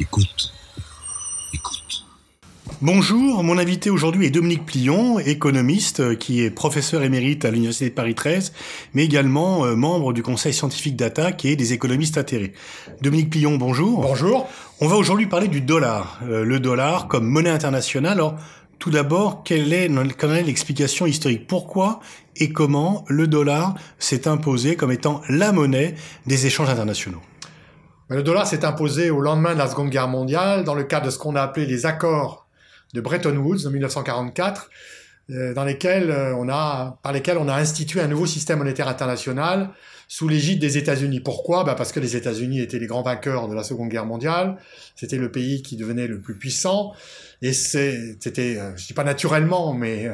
Écoute. Écoute. Bonjour, mon invité aujourd'hui est Dominique Plion, économiste euh, qui est professeur émérite à l'Université de Paris 13, mais également euh, membre du Conseil scientifique d'ATTAC et des économistes atterrés. Dominique Plion, bonjour. Bonjour. On va aujourd'hui parler du dollar. Euh, le dollar comme monnaie internationale. Alors, tout d'abord, quelle est, quelle est l'explication historique? Pourquoi et comment le dollar s'est imposé comme étant la monnaie des échanges internationaux? Le dollar s'est imposé au lendemain de la Seconde Guerre mondiale dans le cadre de ce qu'on a appelé les accords de Bretton Woods en 1944, euh, dans lesquels euh, on a, par lesquels on a institué un nouveau système monétaire international sous l'égide des États-Unis. Pourquoi? Bah Parce que les États-Unis étaient les grands vainqueurs de la Seconde Guerre mondiale, c'était le pays qui devenait le plus puissant, et c'était, euh, je dis pas naturellement, mais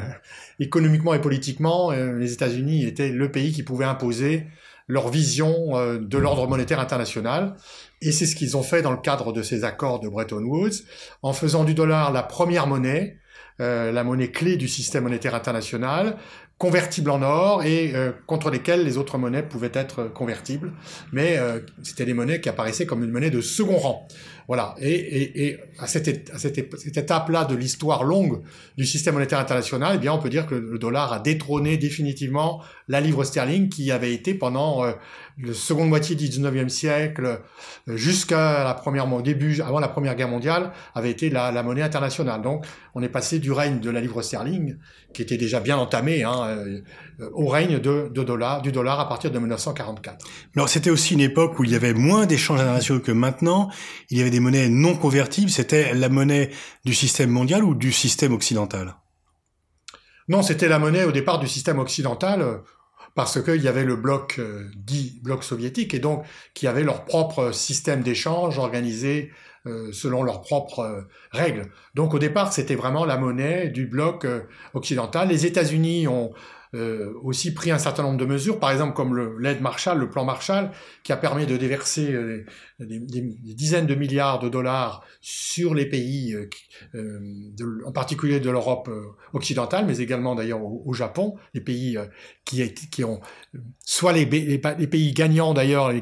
économiquement et politiquement, les États-Unis étaient le pays qui pouvait imposer leur vision de l'ordre monétaire international. Et c'est ce qu'ils ont fait dans le cadre de ces accords de Bretton Woods, en faisant du dollar la première monnaie, euh, la monnaie clé du système monétaire international, convertibles en or et euh, contre lesquels les autres monnaies pouvaient être convertibles, mais euh, c'était des monnaies qui apparaissaient comme une monnaie de second rang. Voilà. Et, et, et à, cette, à cette, étape-là de l'histoire longue du système monétaire international, eh bien, on peut dire que le dollar a détrôné définitivement la livre sterling qui avait été pendant euh, la seconde moitié du 19e siècle jusqu'à la première au début avant la première guerre mondiale avait été la, la monnaie internationale. Donc, on est passé du règne de la livre sterling qui était déjà bien entamé hein, euh, au règne de, dollar, du dollar à partir de 1944. Alors c'était aussi une époque où il y avait moins d'échanges internationaux que maintenant. Monnaies non convertibles. C'était la monnaie du système mondial ou du système occidental? Non, c'était la monnaie au départ du système occidental parce qu'il y avait le bloc euh, dit bloc soviétique et donc qui avait leur propre système d'échange organisé euh, selon leurs propres euh, règles. Donc au départ, c'était vraiment la monnaie du bloc occidental. Les États-Unis ont aussi pris un certain nombre de mesures, par exemple comme l'aide Marshall, le plan Marshall, qui a permis de déverser des, dizaines de milliards de dollars sur les pays, en particulier de l'Europe occidentale, mais également d'ailleurs au, Japon, les pays qui, qui ont soit les, les, pays gagnants d'ailleurs,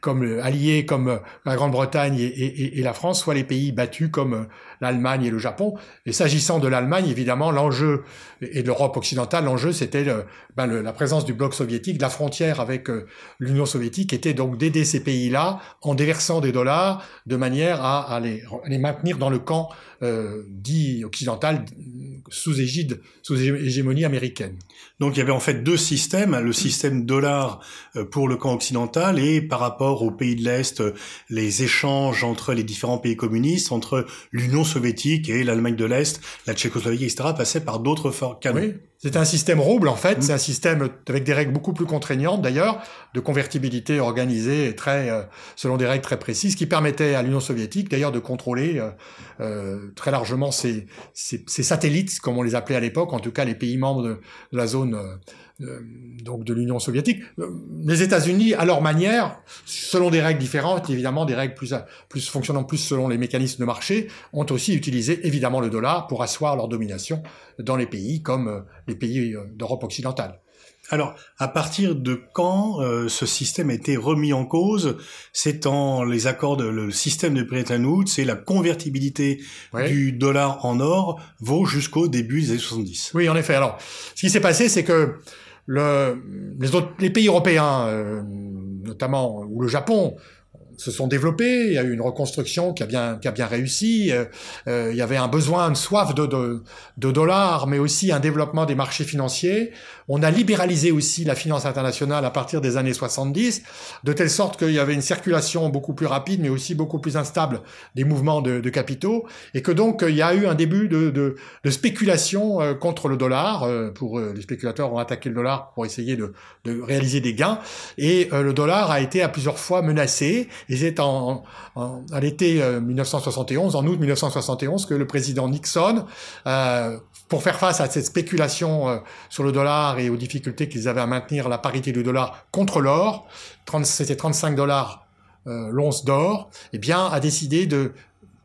comme alliés comme la Grande-Bretagne et, et, et, la France, soit les pays battus comme l'Allemagne et le Japon. Et s'agissant de l'Allemagne, évidemment, l'enjeu et de l'Europe occidentale, l'enjeu c'était ben la présence du bloc soviétique, la frontière avec euh, l'Union soviétique était donc d'aider ces pays-là en déversant des dollars de manière à, les, maintenir dans le camp euh, dit occidental sous égide, sous hégémonie américaine. Donc il y avait en fait deux systèmes, le système dollar euh, pour le camp occidental et par rapport aux pays de l'Est, euh, les échanges entre les différents pays communistes, entre l'Union soviétique et l'Allemagne de l'Est, la Tchécoslovaquie, etc., passaient par d'autres canaux. Oui. C'est un système rouble en fait, mm. c'est un système avec des règles beaucoup plus contraignantes d'ailleurs, de convertibilité organisée très euh, selon des règles très précises, qui permettaient à l'Union soviétique d'ailleurs de contrôler euh, très largement ses, satellites, comme on les appelait à l'époque, en tout cas les pays membres de, la zone euh, donc de l'Union soviétique. Euh, les États-Unis, à leur manière, selon des règles différentes, évidemment des règles plus, plus fonctionnant plus selon les mécanismes de marché, ont aussi utilisé évidemment le dollar pour asseoir leur domination dans les pays comme les pays d'Europe occidentale. Alors, à partir de quand euh, ce système a été remis en cause? C'est en les accords, de, le système de Bretton Woods, c'est la convertibilité du dollar en or vaut jusqu'au début des années 70. Oui, en effet. Alors, ce qui s'est passé, c'est que le, les, autres, les pays européens, euh, notamment ou le Japon, se sont développés, il y a eu une reconstruction qui a bien, qui a bien réussi, euh, euh, il y avait un besoin, une soif de, de, de, dollars, mais aussi un développement des marchés financiers. On a libéralisé aussi la finance internationale à partir des années 70, de telle sorte qu'il y avait une circulation beaucoup plus rapide, mais aussi beaucoup plus instable des mouvements de, de capitaux, et que donc il y a eu un début de, de, de spéculation euh, contre le dollar, pour les spéculateurs ont attaqué le dollar pour essayer de, de réaliser des gains, et le dollar a été à plusieurs fois menacé, c'est en, à l'été 1971, euh, en août 1971, que le président Nixon, euh, pour faire face à cette spéculation euh, sur le dollar et aux difficultés qu'ils avaient à maintenir la parité du dollar contre l'or, c'était 35 dollars l'once d'or, eh bien, a décidé de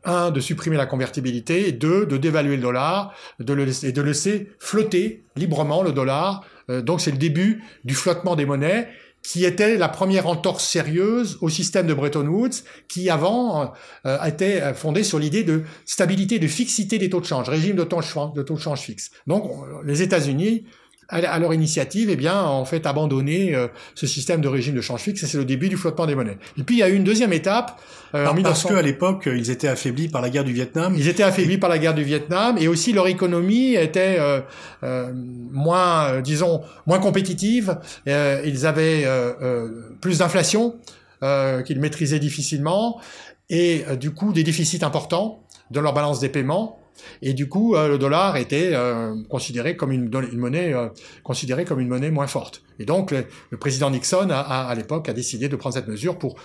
un, de supprimer la convertibilité, et deux, de dévaluer le dollar, de le et de laisser flotter librement le dollar. donc c'est le début du flottement des monnaies qui était la première entorse sérieuse au système de Bretton Woods, qui avant euh, était fondé sur l'idée de stabilité, de fixité des taux de change, régime de taux de change, de, taux de change fixe. Donc les États-Unis à leur initiative, eh bien, en fait, abandonné euh, ce système de régime de change fixe, et c'est le début du flottement des monnaies. Et puis, il y a eu une deuxième étape. Euh, parce qu'à l'époque, ils étaient affaiblis par la guerre du Vietnam. Ils étaient affaiblis par la guerre du Vietnam, et aussi leur économie était euh, euh moins, disons, moins compétitive. ils avaient plus d'inflation qu'ils maîtrisaient difficilement, et du coup, des déficits importants dans leur balance des paiements. Et du coup, euh, le dollar était euh, considéré comme une, monnaie euh, comme une monnaie moins forte. Et donc, le, président Nixon, a, à l'époque, a décidé de prendre cette mesure pour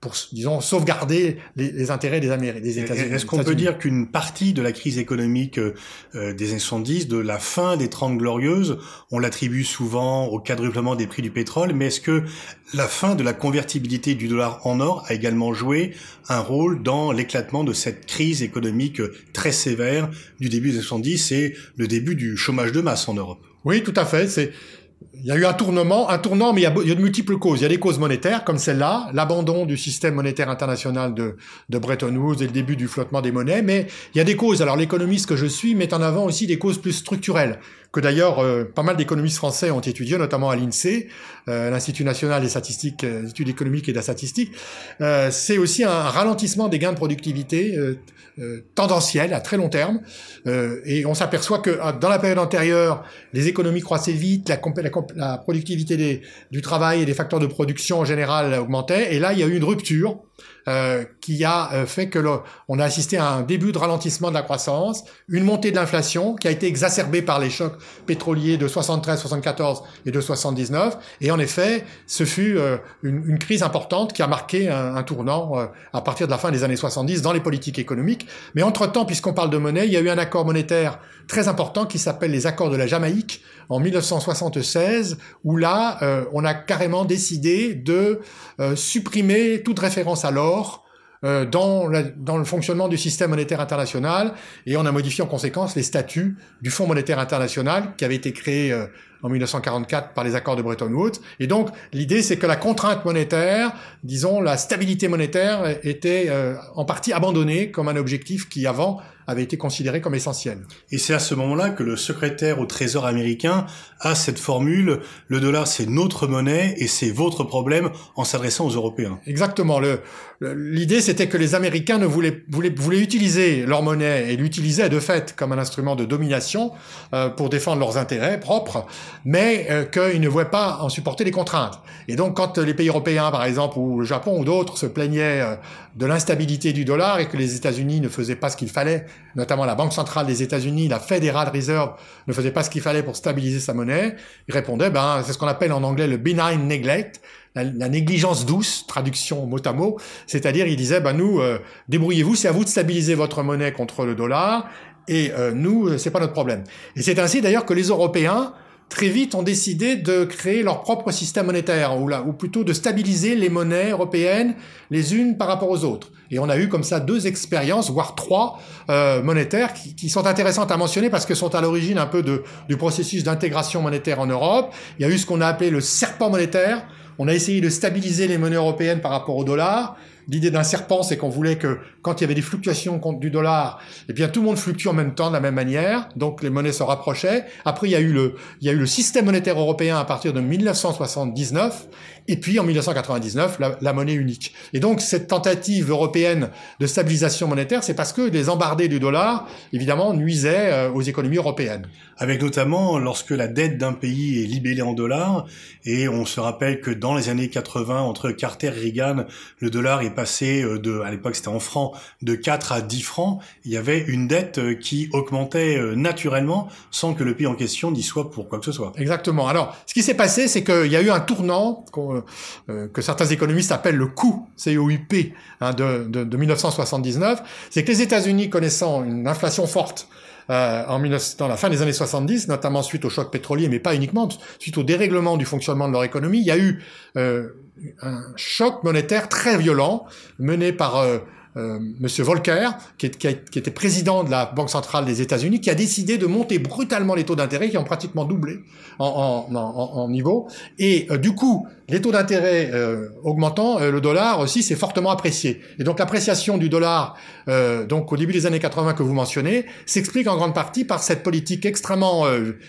pour, disons, sauvegarder les, intérêts des, des États-Unis. Est-ce qu'on peut dire qu'une partie de la crise économique euh, des années 70, de la fin des Trente Glorieuses, on l'attribue souvent au quadruplement des prix du pétrole, mais est-ce que la fin de la convertibilité du dollar en or a également joué un rôle dans l'éclatement de cette crise économique très sévère du début des années 70 et le début du chômage de masse en Europe? Oui, tout à fait. C'est il y a eu un tournement, un tournant, mais il y, a, de multiples causes. Il y a des causes monétaires, comme celle-là, l'abandon du système monétaire international de, de Bretton Woods et le début du flottement des monnaies, mais il y a des causes. Alors l'économiste que je suis met en avant aussi des causes plus structurelles, que d'ailleurs euh, pas mal d'économistes français ont étudié, notamment à l'INSEE, euh, l'Institut national des statistiques, euh, études économiques et de la statistique. Euh, c'est aussi un ralentissement des gains de productivité tendanciel à très long terme, et on s'aperçoit que dans la période antérieure, les économies croissaient vite, la, la, la productivité du travail et des facteurs de production en général augmentait, et là il y a eu une rupture euh, qui a euh, fait que on a assisté à un début de ralentissement de la croissance, une montée de l'inflation qui a été exacerbée par les chocs pétroliers de 73, 74 et de 79. Et en effet, ce fut euh, une, une, crise importante qui a marqué un, un tournant à partir de la fin des années 70 dans les politiques économiques. Mais entre-temps, puisqu'on parle de monnaie, il y a eu un accord monétaire très important qui s'appelle les accords de la Jamaïque en 1976, où là, on a carrément décidé de supprimer toute référence à l'or euh, dans, dans, le fonctionnement du système monétaire international et on a modifié en conséquence les statuts du Fonds monétaire international qui avait été créé euh, en 1944 par les accords de Bretton Woods. Et donc l'idée c'est que la contrainte monétaire, disons la stabilité monétaire était euh, en partie abandonnée comme un objectif qui avant avait été considéré comme essentiel. Et c'est à ce moment-là que le secrétaire au Trésor américain a cette formule le dollar c'est notre monnaie et c'est votre problème en s'adressant aux Européens. Exactement. L'idée c'était que les Américains ne voulaient, voulaient, voulaient utiliser leur monnaie et l'utilisaient de fait comme un instrument de domination euh, pour défendre leurs intérêts propres, mais euh, qu'ils ne voulaient pas en supporter les contraintes. Et donc quand les pays européens par exemple ou le Japon ou d'autres se plaignaient euh, de l'instabilité du dollar et que les États-Unis ne faisaient pas ce qu'il fallait notamment la Banque centrale des États-Unis, la Federal Reserve, ne faisait pas ce qu'il fallait pour stabiliser sa monnaie, il répondait, ben, c'est ce qu'on appelle en anglais le benign neglect, la, négligence douce, traduction mot à mot, c'est-à-dire il disait, ben nous, euh, débrouillez-vous, c'est à vous de stabiliser votre monnaie contre le dollar, et euh, nous, euh, c'est pas notre problème. Et c'est ainsi d'ailleurs que les Européens très vite ont décidé de créer leur propre système monétaire, ou, plutôt de stabiliser les monnaies européennes les unes par rapport aux autres. Et on a eu comme ça deux expériences, voire trois euh, monétaires, qui, qui, sont intéressantes à mentionner parce qu'elles sont à l'origine un peu de, du processus d'intégration monétaire en Europe. Il y a eu ce qu'on a appelé le serpent monétaire. On a essayé de stabiliser les monnaies européennes par rapport au dollar. L'idée d'un serpent, c'est qu'on voulait que quand il y avait des fluctuations contre du dollar, eh bien tout le monde fluctue en même temps de la même manière, donc les monnaies se rapprochaient. Après, il y a eu le, il y a eu le système monétaire européen à partir de 1979, et puis en 1999, la, la monnaie unique. Et donc cette tentative européenne de stabilisation monétaire, c'est parce que les embardés du dollar, évidemment, nuisaient euh, aux économies européennes. Avec notamment lorsque la dette d'un pays est libellée en dollars, et on se rappelle que dans les années 80, entre Carter et Reagan, le dollar est euh, de, à l'époque c'était en francs, de 4 à 10 francs, il y avait une dette euh, qui augmentait euh, naturellement sans que le pays en question n'y soit pour quoi que ce soit. Exactement. Alors, ce qui s'est passé, c'est qu'il y a eu un tournant que certains économistes appellent le coût, COUP, hein, de, de, de 1979. C'est que les États-Unis, connaissant une inflation forte, euh, en 19, dans la fin des années 70, notamment suite au choc pétrolier, mais pas uniquement, suite au dérèglement du fonctionnement de leur économie, il y a eu euh, un choc monétaire très violent mené par euh, Monsieur Volcker, qui, était président de la Banque centrale des États-Unis, qui a décidé de monter brutalement les taux d'intérêt, qui ont pratiquement doublé en, niveau. Et euh, du coup, les taux d'intérêt euh, augmentant, le dollar aussi s'est fortement apprécié. Et donc l'appréciation du dollar, donc au début des années 80 que vous mentionnez, s'explique en grande partie par cette politique extrêmement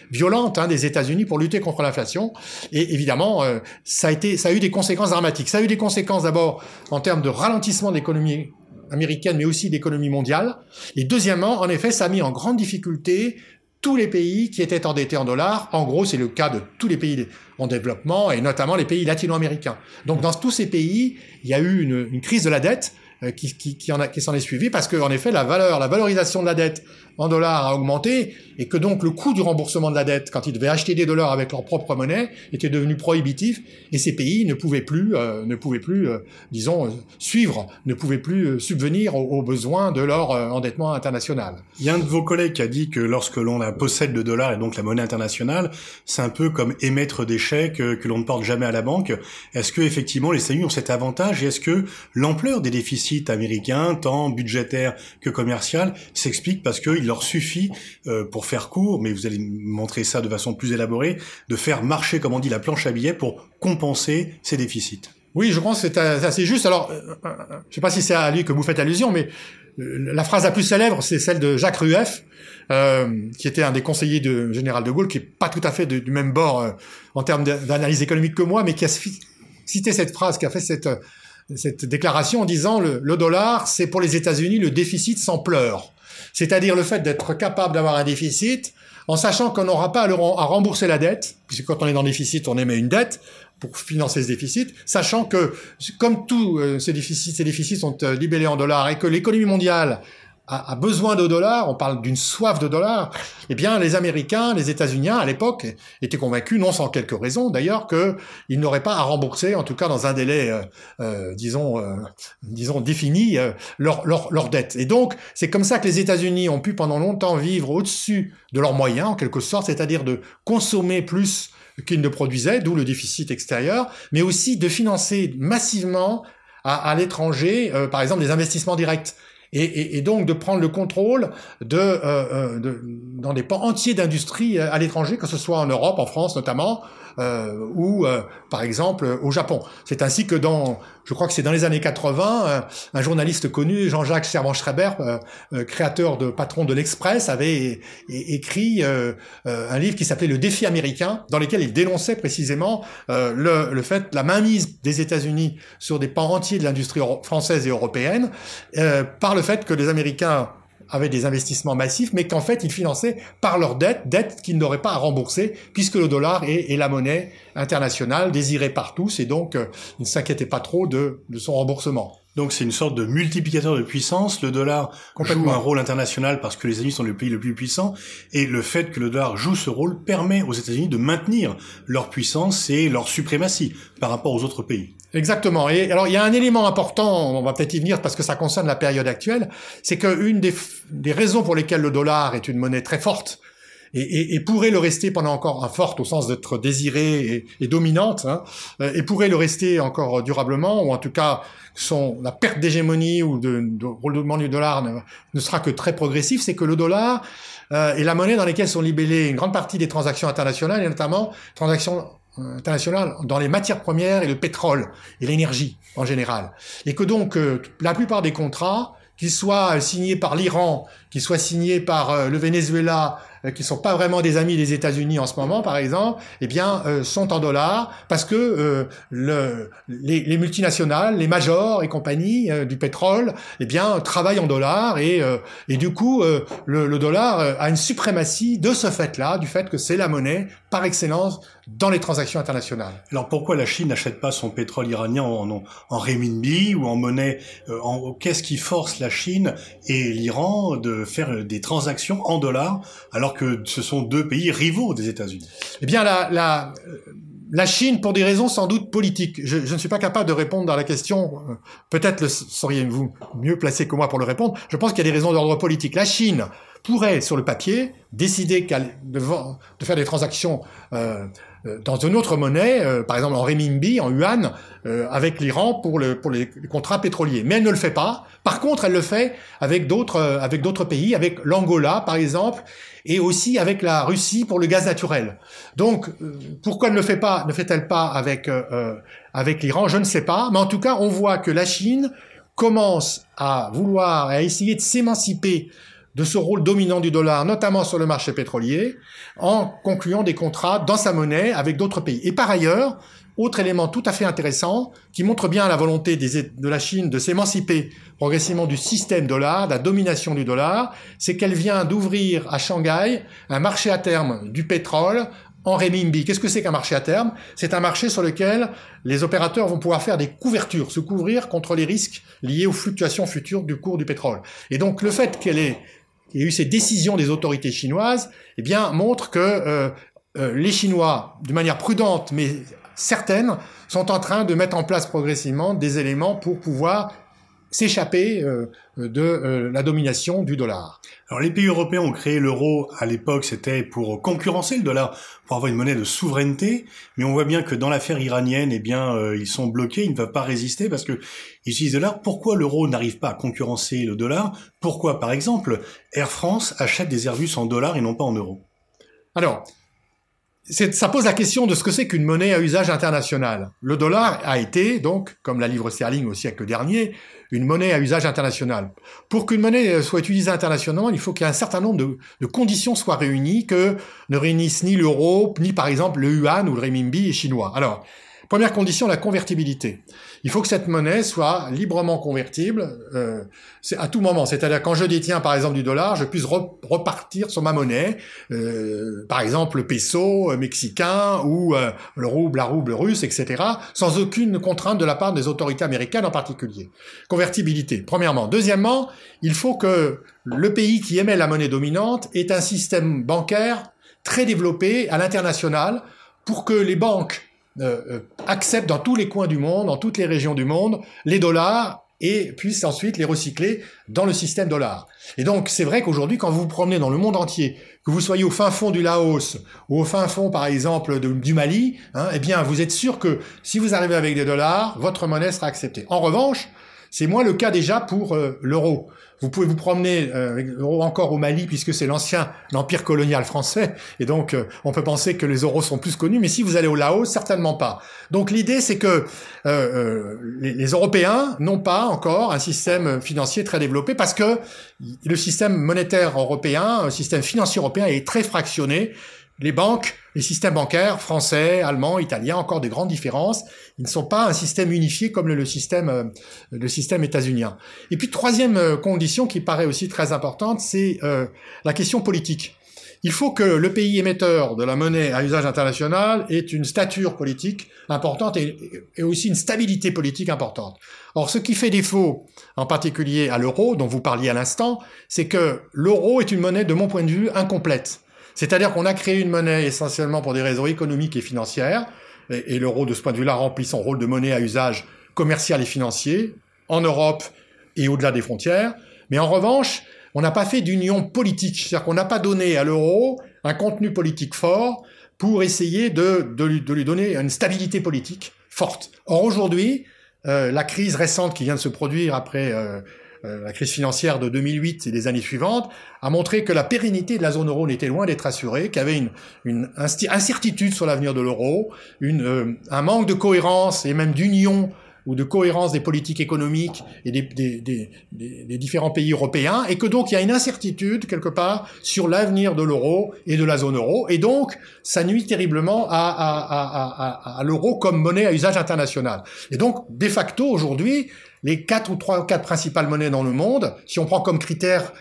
violente hein, des États-Unis pour lutter contre l'inflation. Et évidemment, ça a été, ça a eu des conséquences dramatiques. Ça a eu des conséquences d'abord en termes de ralentissement de l'économie américaine, mais aussi d'économie mondiale. Et deuxièmement, en effet, ça a mis en grande difficulté tous les pays qui étaient endettés en dollars. En gros, c'est le cas de tous les pays en développement et notamment les pays latino-américains. Donc, dans tous ces pays, il y a eu une, crise de la dette euh, qui, s'en est suivi parce que, en effet, la valeur, la valorisation de la dette en dollars a augmenté et que donc le coût du remboursement de la dette, quand ils devaient acheter des dollars avec leur propre monnaie, était devenu prohibitif et ces pays ne pouvaient plus, euh, ne pouvaient plus, euh, disons, euh, suivre, ne pouvaient plus subvenir aux, besoins de leur endettement international. Il y a un de vos collègues qui a dit que lorsque l'on possède le dollar et donc la monnaie internationale, c'est un peu comme émettre des chèques que l'on ne porte jamais à la banque. Est-ce que effectivement les États-Unis ont cet avantage et est-ce que l'ampleur des déficits américains, tant budgétaires que commercial, s'explique parce qu'ils leur suffit, euh, pour faire court, mais vous allez montrer ça de façon plus élaborée, de faire marcher, comme on dit, la planche à billets pour compenser ces déficits. Oui, je pense que c'est assez juste. Alors, euh, euh, je sais pas si c'est à lui que vous faites allusion, mais la phrase la plus célèbre, c'est celle de Jacques Rueff, qui était un des conseillers de général de Gaulle, qui est pas tout à fait du même bord en termes d'analyse économique que moi, mais qui a cité cette phrase, qui a fait cette, cette déclaration en disant le, le dollar, c'est pour les États-Unis le déficit sans pleurs. C'est-à-dire le fait d'être capable d'avoir un déficit en sachant qu'on n'aura pas à, rembourser la dette, puisque quand on est dans déficit, on émet une dette pour financer ce déficit, sachant que comme tous euh, ces déficits, ces déficits sont euh, libellés en dollars et que l'économie mondiale a, besoin de dollars, on parle d'une soif de dollars, eh bien les Américains, les États-Unis à l'époque étaient convaincus, non sans quelques raisons d'ailleurs, qu'ils n'auraient pas à rembourser, en tout cas dans un délai, euh, euh disons, euh, disons défini, euh, leur, dette. Et donc c'est comme ça que les États-Unis ont pu pendant longtemps vivre au-dessus de leurs moyens, en quelque sorte, c'est-à-dire de consommer plus qu'ils ne produisaient, d'où le déficit extérieur, mais aussi de financer massivement à, à l'étranger, par exemple, des investissements directs et, donc de prendre le contrôle de, euh, euh dans des pans entiers d'industrie euh, à l'étranger, que ce soit en Europe, en France notamment, euh, ou euh, par exemple au Japon. C'est ainsi que dans, je crois que c'est dans les années 80, euh, un journaliste connu, Jean-Jacques Servan-Schreiber, créateur de patron de l'Express, avait écrit un livre qui s'appelait Le défi américain, dans lequel il dénonçait précisément le, le, fait, la mainmise des États-Unis sur des pans entiers de l'industrie française et européenne, par le fait que les Américains avaient des investissements massifs, mais qu'en fait, ils finançaient par leur dette, dette qu'ils n'auraient pas à rembourser, puisque le dollar est, la monnaie internationale désirée par tous, et donc euh, ils ne s'inquiétaient pas trop de son remboursement. Donc c'est une sorte de multiplicateur de puissance. Le dollar joue un rôle international parce que les États-Unis sont le pays le plus puissant, et le fait que le dollar joue ce rôle permet aux États-Unis de maintenir leur puissance et leur suprématie par rapport aux autres pays. Exactement. Et alors il y a un élément important, on va peut-être y venir parce que ça concerne la période actuelle, c'est qu'une des, des raisons pour lesquelles le dollar est une monnaie très forte et, pourrait le rester pendant encore un forte au sens d'être désirée et, dominante, hein, euh, et pourrait le rester encore durablement, ou en tout cas son, la perte d'hégémonie ou de, de roulement du dollar ne, sera que très progressif, c'est que le dollar euh, est la monnaie dans laquelle sont libellées une grande partie des transactions internationales, et notamment transactions euh, internationales dans les matières premières et le pétrole et l'énergie en général. Et que donc euh, la plupart des contrats, qu'ils soient signés par l'Iran, qu'ils soient signés par le Venezuela, qui sont pas vraiment des amis des États-Unis en ce moment, par exemple, eh bien, euh, sont en dollars parce que euh, le, les, les, multinationales, les majors et compagnie du pétrole, eh bien, travaillent en dollars et, et du coup, le, le, dollar a une suprématie de ce fait-là, du fait que c'est la monnaie par excellence dans les transactions internationales. Alors pourquoi la Chine n'achète pas son pétrole iranien en, en, en renminbi ou en monnaie en, Qu'est-ce qui force la Chine et l'Iran de faire des transactions en dollars alors que ce sont deux pays rivaux des États-Unis. Eh bien, la, Chine, pour des raisons sans doute politiques, je, ne suis pas capable de répondre à la question, euh, peut-être seriez-vous mieux placé que moi pour le répondre, je pense qu'il y a des raisons d'ordre politique. La Chine pourrait, sur le papier, décider de, faire des transactions euh, dans une autre monnaie, euh, par exemple en renminbi, en yuan, euh, avec l'Iran pour, le, pour les contrats pétroliers. Mais elle ne le fait pas. Par contre, elle le fait avec d'autres avec d'autres pays, avec l'Angola par exemple, et aussi avec la Russie pour le gaz naturel. Donc, pourquoi ne le fait pas, ne fait-elle pas avec avec l'Iran? Je ne sais pas. Mais en tout cas, on voit que la Chine commence à vouloir, à essayer de s'émanciper de ce rôle dominant du dollar, notamment sur le marché pétrolier, en concluant des contrats dans sa monnaie avec d'autres pays. Et par ailleurs, autre élément tout à fait intéressant, qui montre bien la volonté de la Chine de s'émanciper progressivement du système dollar, de la domination du dollar, c'est qu'elle vient d'ouvrir à Shanghai un marché à terme du pétrole en renminbi. Qu'est-ce que c'est qu'un marché à terme? C'est un marché sur lequel les opérateurs vont pouvoir faire des couvertures, se couvrir contre les risques liés aux fluctuations futures du cours du pétrole. Et donc le fait qu'elle ait il a eu ces décisions des autorités chinoises, eh bien, montre que euh, euh, les Chinois, de manière prudente mais certaine, sont en train de mettre en place progressivement des éléments pour pouvoir s'échapper euh, de euh, la domination du dollar. Alors les pays européens ont créé l'euro à l'époque, c'était pour concurrencer le dollar, pour avoir une monnaie de souveraineté, mais on voit bien que dans l'affaire iranienne, eh bien euh, ils sont bloqués, ils ne peuvent pas résister parce que ils utilisent le dollar. Pourquoi l'euro n'arrive pas à concurrencer le dollar? Pourquoi par exemple Air France achète des Airbus en dollars et non pas en euros? Alors, ça pose la question de ce que c'est qu'une monnaie à usage international. Le dollar a été, donc, comme la livre sterling au siècle dernier, une monnaie à usage international. Pour qu'une monnaie soit utilisée internationalement, il faut qu'il y ait un certain nombre de, de, conditions soient réunies que ne réunissent ni l'euro, ni par exemple le yuan ou le renminbi chinois. Alors, Première condition, la convertibilité. Il faut que cette monnaie soit librement convertible euh, à tout moment. C'est-à-dire quand je détiens par exemple du dollar, je puisse repartir sur ma monnaie, euh, par exemple le peso mexicain ou euh, le rouble, la rouble russe, etc., sans aucune contrainte de la part des autorités américaines en particulier. Convertibilité, premièrement. Deuxièmement, il faut que le pays qui émet la monnaie dominante ait un système bancaire très développé à l'international pour que les banques euh, euh, accepte dans tous les coins du monde, dans toutes les régions du monde, les dollars et puisse ensuite les recycler dans le système dollar. Et donc c'est vrai qu'aujourd'hui, quand vous vous promenez dans le monde entier, que vous soyez au fin fond du Laos ou au fin fond, par exemple, du Mali, hein, eh bien vous êtes sûr que si vous arrivez avec des dollars, votre monnaie sera acceptée. En revanche, c'est moins le cas déjà pour euh, l'euro. Vous pouvez vous promener euh, encore au Mali puisque c'est l'ancien empire colonial français et donc euh, on peut penser que les euros sont plus connus, mais si vous allez au Laos, certainement pas. Donc l'idée c'est que euh, les, les, Européens n'ont pas encore un système financier très développé parce que le système monétaire européen, le système financier européen est très fractionné les banques, les systèmes bancaires français, allemands, italiens, encore des grandes différences. Ils ne sont pas un système unifié comme le, système, euh, le système états-unien. Et puis troisième euh, condition qui paraît aussi très importante, c'est euh, la question politique. Il faut que le pays émetteur de la monnaie à usage international ait une stature politique importante et, et aussi une stabilité politique importante. Or, ce qui fait défaut, en particulier à l'euro, dont vous parliez à l'instant, c'est que l'euro est une monnaie, de mon point de vue, incomplète. C'est-à-dire qu'on a créé une monnaie essentiellement pour des raisons économiques et financières, et, l'euro de ce point de vue-là remplit son rôle de monnaie à usage commercial et financier en Europe et au-delà des frontières. Mais en revanche, on n'a pas fait d'union politique, c'est-à-dire qu'on n'a pas donné à l'euro un contenu politique fort pour essayer de, lui, donner une stabilité politique forte. Or aujourd'hui, euh, la crise récente qui vient de se produire après euh, euh, la crise financière de 2008 et des années suivantes, a montré que la pérennité de la zone euro n'était loin d'être assurée, qu'il y avait une, une incertitude sur l'avenir de l'euro, euh, un manque de cohérence et même d'union ou de cohérence des politiques économiques et des, des, des, des, différents pays européens, et que donc il y a une incertitude quelque part sur l'avenir de l'euro et de la zone euro, et donc ça nuit terriblement à, à, à, à l'euro comme monnaie à usage international. Et donc, de facto, aujourd'hui, les quatre ou trois ou quatre principales monnaies dans le monde, si on prend comme critère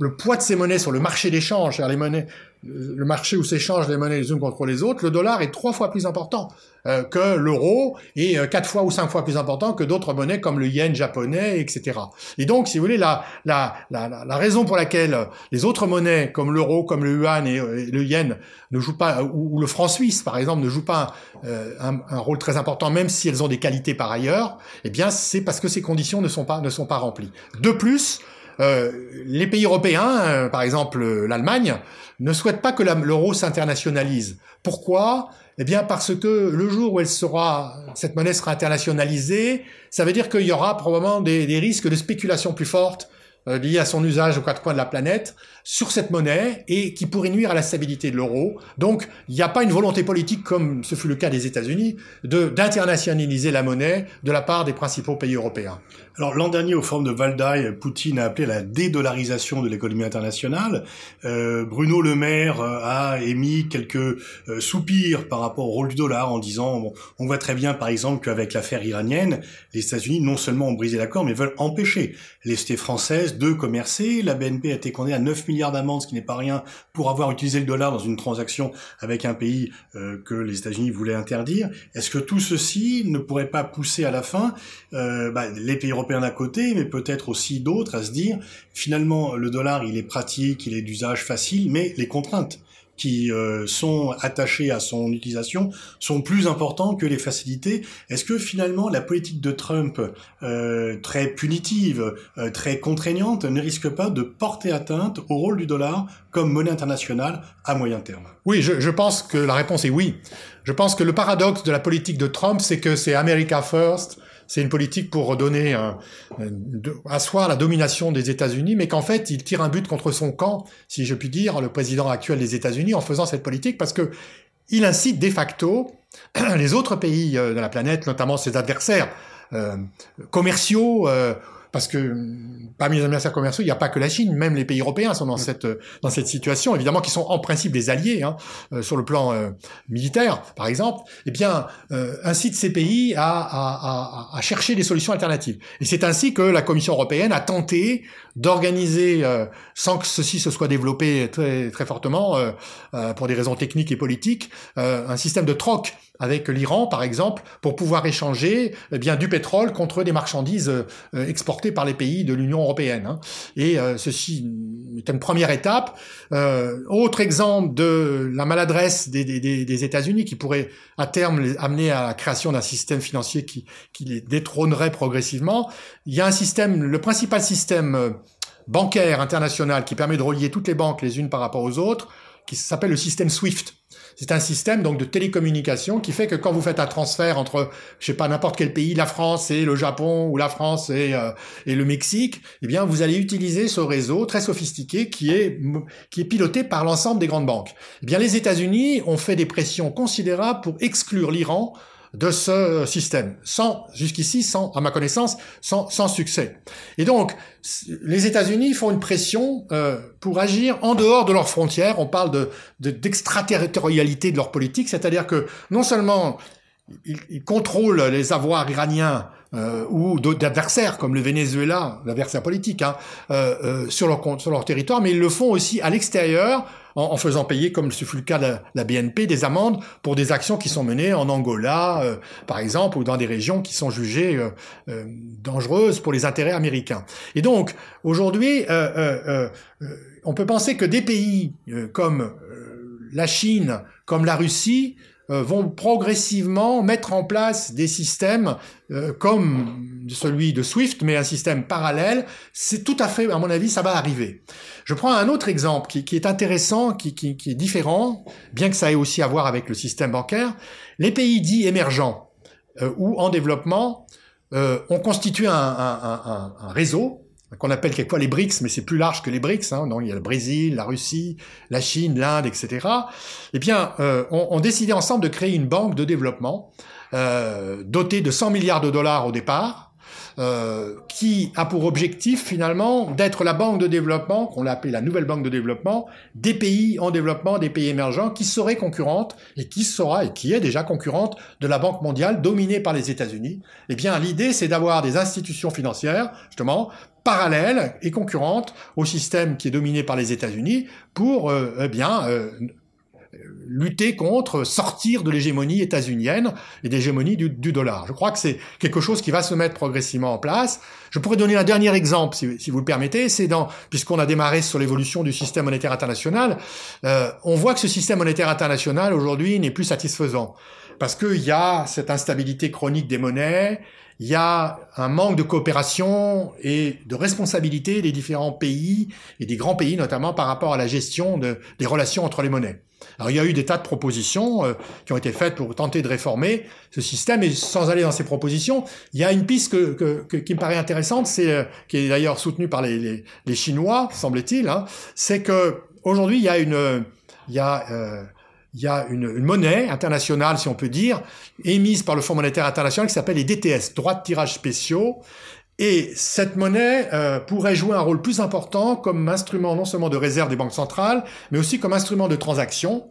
le poids de ces monnaies sur le marché d'échange, les monnaies, le marché où s'échangent les monnaies les unes contre les autres, le dollar est trois fois plus important euh, que l'euro et euh, quatre fois ou cinq fois plus important que d'autres monnaies comme le yen japonais, etc. Et donc, si vous voulez, la, la, la, la raison pour laquelle les autres monnaies comme l'euro, comme le yuan et, euh, le yen ne jouent pas, ou, le franc suisse, par exemple, ne jouent pas un, un, rôle très important, même si elles ont des qualités par ailleurs, eh bien, c'est parce que ces conditions ne sont pas, ne sont pas remplies. De plus, euh, les pays européens, euh, par exemple l'Allemagne, ne souhaitent pas que l'euro s'internationalise. Pourquoi? Eh bien parce que le jour où elle sera, cette monnaie sera internationalisée, ça veut dire qu'il y aura probablement des, des risques de spéculation plus fortes euh, lié à son usage aux quatre coins de la planète sur cette monnaie et qui pourrait nuire à la stabilité de l'euro. Donc, il n'y a pas une volonté politique, comme ce fut le cas des États-Unis, d'internationaliser la monnaie de la part des principaux pays européens. Alors l'an dernier, au forum de Valdai, Poutine a appelé la dédollarisation de l'économie internationale. Euh, Bruno Le Maire euh, a émis quelques soupirs par rapport au rôle du dollar en disant on voit très bien, par exemple, qu'avec l'affaire iranienne, les États-Unis non seulement ont brisé l'accord, mais veulent empêcher les sociétés françaises de commercer. La BNP a été condamnée à 9 milliards d'amendes, ce qui n'est pas rien, pour avoir utilisé le dollar dans une transaction avec un pays que les États-Unis voulaient interdire. Est-ce que tout ceci ne pourrait pas pousser à la fin bah, les pays européens d'un côté, mais peut-être aussi d'autres à se dire, finalement, le dollar, il est pratique, il est d'usage facile, mais les contraintes qui euh, sont attachées à son utilisation sont plus importantes que les facilités. Est-ce que finalement la politique de Trump, euh, très punitive, euh, très contraignante, ne risque pas de porter atteinte au rôle du dollar comme monnaie internationale à moyen terme? Oui, je pense que la réponse est oui. Je pense que le paradoxe de la politique de Trump, c'est que c'est America First, c'est une politique pour redonner, un, asseoir la domination des États-Unis, mais qu'en fait, il tire un but contre son camp, si je puis dire, le président actuel des États-Unis, en faisant cette politique, parce que il incite de facto les autres pays euh, de la planète, notamment ses adversaires euh, commerciaux, euh, parce que parmi les adversaires commerciaux, il n'y a pas que la Chine, même les pays européens sont dans cette dans cette situation, évidemment, qui sont en principe des alliés hein, euh, sur le plan euh, militaire, par exemple. Eh bien, euh, incite ces pays à, à, à, à, chercher des solutions alternatives. Et c'est ainsi que la Commission européenne a tenté d'organiser, euh, sans que ceci se soit développé très très fortement pour des raisons techniques et politiques, un système de troc avec l'Iran, par exemple, pour pouvoir échanger eh bien du pétrole contre des marchandises euh, par les pays de l'Union européenne. Hein. Et euh, ceci est une première étape. Euh, autre exemple de la maladresse des, des, des États-Unis qui pourrait à terme les amener à la création d'un système financier qui, qui les détrônerait progressivement. Il y a un système, le principal système bancaire international qui permet de relier toutes les banques les unes par rapport aux autres, qui s'appelle le système SWIFT. C'est un système donc de télécommunication qui fait que quand vous faites un transfert entre, je sais pas, n'importe quel pays, la France et le Japon ou la France et, euh, et le Mexique, eh bien, vous allez utiliser ce réseau très sophistiqué qui est qui est piloté par l'ensemble des grandes banques. Eh bien, les États-Unis ont fait des pressions considérables pour exclure l'Iran de ce système, sans jusqu'ici, sans à ma connaissance, sans, sans succès. Et donc, les États-Unis font une pression euh, pour agir en dehors de leurs frontières. On parle de d'extraterritorialité de, leur politique, c'est-à-dire que non seulement ils, ils, contrôlent les avoirs iraniens euh, ou d'adversaires comme le Venezuela, l'adversaire politique, hein, euh, euh, sur, leur, sur leur territoire, mais ils le font aussi à l'extérieur en, faisant payer, comme ce fut le cas de la, BNP, des amendes pour des actions qui sont menées en Angola, euh, par exemple, ou dans des régions qui sont jugées euh, euh, dangereuses pour les intérêts américains. Et donc, aujourd'hui, on peut penser que des pays comme la Chine, comme la Russie, vont progressivement mettre en place des systèmes comme celui de SWIFT, mais un système parallèle. C'est tout à fait, à mon avis, ça va arriver. Je prends un autre exemple qui, est intéressant, qui, est différent, bien que ça ait aussi à voir avec le système bancaire. Les pays dits émergents euh, ou en développement euh, ont constitué un réseau qu'on appelle quelquefois les BRICS, mais c'est plus large que les BRICS. Hein. Donc il y a le Brésil, la Russie, la Chine, l'Inde, etc. Eh bien, euh, on décidé ensemble de créer une banque de développement euh, dotée de 100 milliards de dollars au départ, euh, qui a pour objectif finalement d'être la banque de développement, qu'on l'a appelée la nouvelle banque de développement, des pays en développement, des pays émergents, qui seraient concurrentes et qui sera et qui est déjà concurrente de la Banque mondiale dominée par les États-Unis. Eh bien, l'idée, c'est d'avoir des institutions financières, justement, parallèles et concurrentes au système qui est dominé par les États-Unis pour, euh, eh bien, euh, lutter contre, sortir de l'hégémonie états-unienne et d'hégémonie du, du, dollar. Je crois que c'est quelque chose qui va se mettre progressivement en place. Je pourrais donner un dernier exemple, si, si vous le permettez, c'est dans, puisqu'on a démarré sur l'évolution du système monétaire international, euh, on voit que ce système monétaire international aujourd'hui n'est plus satisfaisant parce qu'il y a cette instabilité chronique des monnaies, il y a un manque de coopération et de responsabilité des différents pays et des grands pays notamment par rapport à la gestion de, des relations entre les monnaies. Alors il y a eu des tas de propositions euh, qui ont été faites pour tenter de réformer ce système et sans aller dans ces propositions, il y a une piste qui me paraît intéressante, c'est euh, qui est d'ailleurs soutenue par les, Chinois, semble-t-il, hein, c'est que aujourd'hui il y a euh, une, monnaie internationale, si on peut dire, émise par le Fonds monétaire international qui s'appelle les DTS, droits de tirage spéciaux. Et cette monnaie euh, pourrait jouer un rôle plus important comme instrument non seulement de réserve des banques centrales, mais aussi comme instrument de transaction.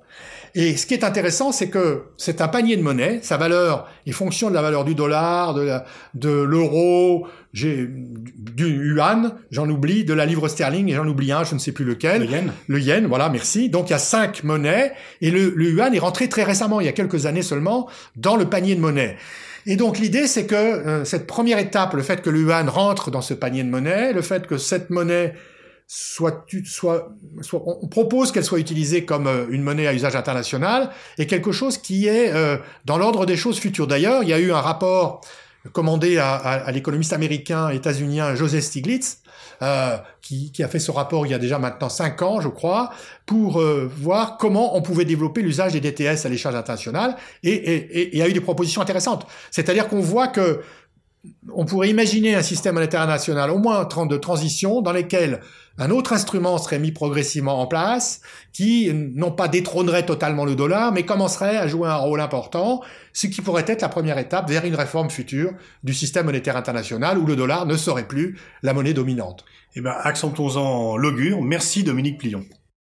Et ce qui est intéressant, c'est que c'est un panier de monnaie. Sa valeur est fonction de la valeur du dollar, de l'euro, du yuan, j'en oublie, de la livre sterling, et j'en oublie un, je ne sais plus lequel. Le yen. Le yen, voilà, merci. Donc il y a cinq monnaies, et le, le yuan est rentré très récemment, il y a quelques années seulement, dans le panier de monnaie. Et donc l'idée, c'est que euh, cette première étape, le fait que le yuan rentre dans ce panier de monnaie, le fait que cette monnaie soit, on propose qu'elle soit utilisée comme euh, une monnaie à usage international, et quelque chose qui est euh, dans l'ordre des choses futures. D'ailleurs, il y a eu un rapport commandé à, l'économiste américain états-unien Joseph Stiglitz, euh, qui, qui, a fait ce rapport il y a déjà maintenant cinq ans, je crois, pour euh, voir comment on pouvait développer l'usage des DTS à l'échelle internationale, et, et, a eu des propositions intéressantes. C'est-à-dire qu'on voit que on pourrait imaginer un système monétaire national au moins de transition dans lesquels un autre instrument serait mis progressivement en place qui non pas détrônerait totalement le dollar mais commencerait à jouer un rôle important, ce qui pourrait être la première étape vers une réforme future du système monétaire international où le dollar ne serait plus la monnaie dominante. Eh ben, accentons-en l'augure. Merci Dominique Plion.